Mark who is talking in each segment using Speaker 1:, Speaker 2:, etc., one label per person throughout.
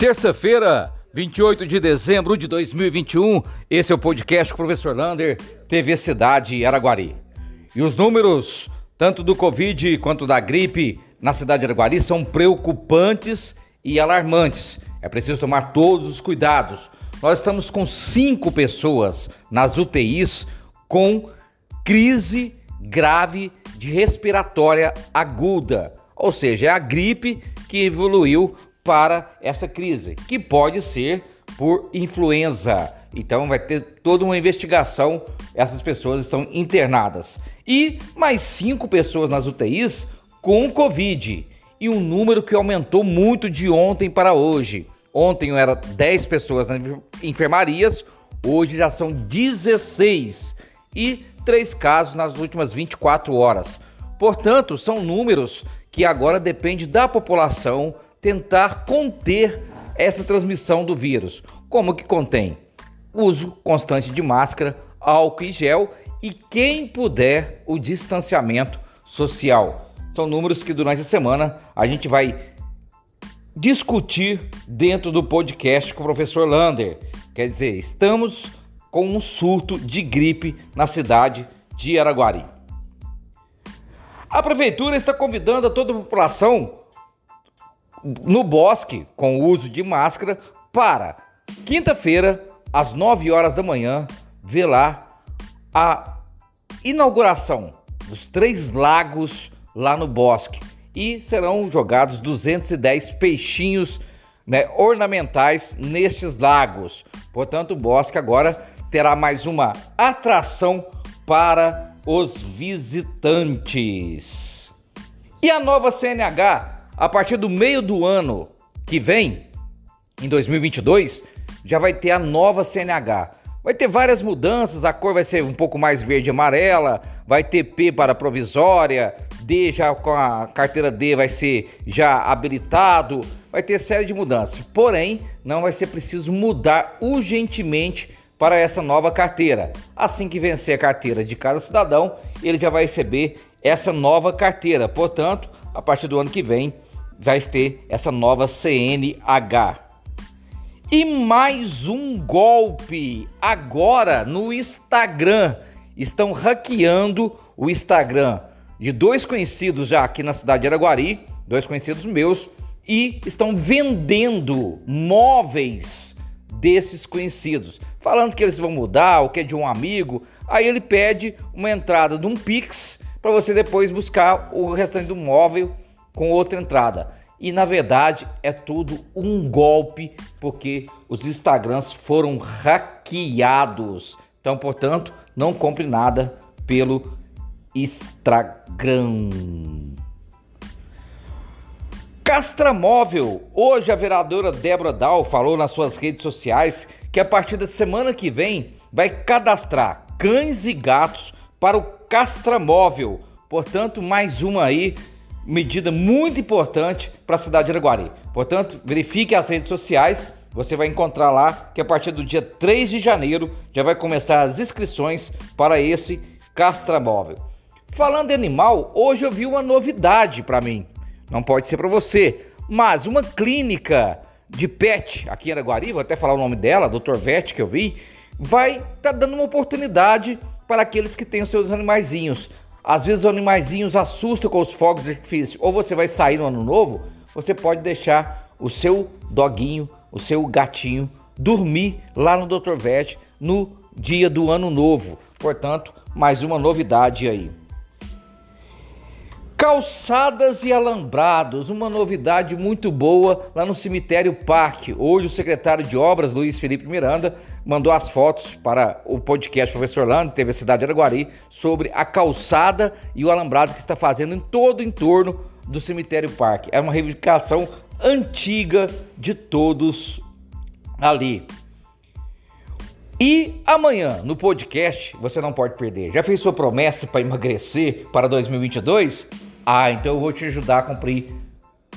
Speaker 1: Terça-feira, 28 de dezembro de 2021, esse é o podcast professor Lander, TV Cidade Araguari. E os números, tanto do Covid quanto da gripe na cidade de Araguari, são preocupantes e alarmantes. É preciso tomar todos os cuidados. Nós estamos com cinco pessoas nas UTIs com crise grave de respiratória aguda, ou seja, é a gripe que evoluiu para essa crise, que pode ser por influenza. Então vai ter toda uma investigação. Essas pessoas estão internadas. E mais cinco pessoas nas UTIs com Covid. E um número que aumentou muito de ontem para hoje. Ontem era 10 pessoas nas enfermarias, hoje já são 16. E três casos nas últimas 24 horas. Portanto, são números que agora depende da população tentar conter essa transmissão do vírus. Como que contém? Uso constante de máscara, álcool e gel e quem puder o distanciamento social. São números que durante a semana a gente vai discutir dentro do podcast com o professor Lander. Quer dizer, estamos com um surto de gripe na cidade de Araguari. A prefeitura está convidando a toda a população no bosque com o uso de máscara para quinta-feira, às 9 horas da manhã, ver lá a inauguração dos três lagos lá no bosque e serão jogados 210 peixinhos né, ornamentais nestes lagos. Portanto, o bosque agora terá mais uma atração para os visitantes. E a nova CNH a partir do meio do ano que vem, em 2022, já vai ter a nova CNH. Vai ter várias mudanças, a cor vai ser um pouco mais verde e amarela, vai ter P para provisória, D já com a carteira D vai ser já habilitado, vai ter série de mudanças. Porém, não vai ser preciso mudar urgentemente para essa nova carteira. Assim que vencer a carteira de cada cidadão, ele já vai receber essa nova carteira. Portanto, a partir do ano que vem, vai ter essa nova CNH. E mais um golpe agora no Instagram. Estão hackeando o Instagram de dois conhecidos já aqui na cidade de Araguari, dois conhecidos meus, e estão vendendo móveis desses conhecidos, falando que eles vão mudar, o que é de um amigo. Aí ele pede uma entrada de um Pix para você depois buscar o restante do móvel com outra entrada. E na verdade é tudo um golpe, porque os Instagrams foram hackeados. Então, portanto, não compre nada pelo Instagram. Castramóvel. Hoje a vereadora Débora Dal falou nas suas redes sociais que a partir da semana que vem vai cadastrar cães e gatos para o Castramóvel. Portanto, mais uma aí medida muito importante para a cidade de Araguari. Portanto, verifique as redes sociais, você vai encontrar lá que a partir do dia 3 de janeiro já vai começar as inscrições para esse castramóvel. Falando de animal, hoje eu vi uma novidade para mim. Não pode ser para você, mas uma clínica de pet aqui em Araguari, vou até falar o nome dela, Dr. Vet, que eu vi, vai estar tá dando uma oportunidade para aqueles que têm os seus animaizinhos. Às vezes os animaizinhos assustam com os fogos de artifício. Ou você vai sair no ano novo, você pode deixar o seu doguinho, o seu gatinho dormir lá no Dr. Vet no dia do ano novo. Portanto, mais uma novidade aí. Calçadas e alambrados, uma novidade muito boa lá no cemitério Parque. Hoje o secretário de Obras, Luiz Felipe Miranda, mandou as fotos para o podcast Professor Lando, teve a cidade de Araguari, sobre a calçada e o alambrado que está fazendo em todo o entorno do cemitério Parque. É uma reivindicação antiga de todos ali. E amanhã, no podcast, você não pode perder. Já fez sua promessa para emagrecer para 2022? Ah, então eu vou te ajudar a cumprir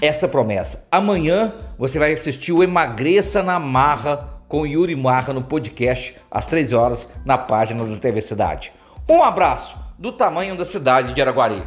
Speaker 1: essa promessa. Amanhã você vai assistir o Emagreça na Marra com Yuri Marra no podcast às 13 horas na página do TV Cidade. Um abraço do tamanho da cidade de Araguari.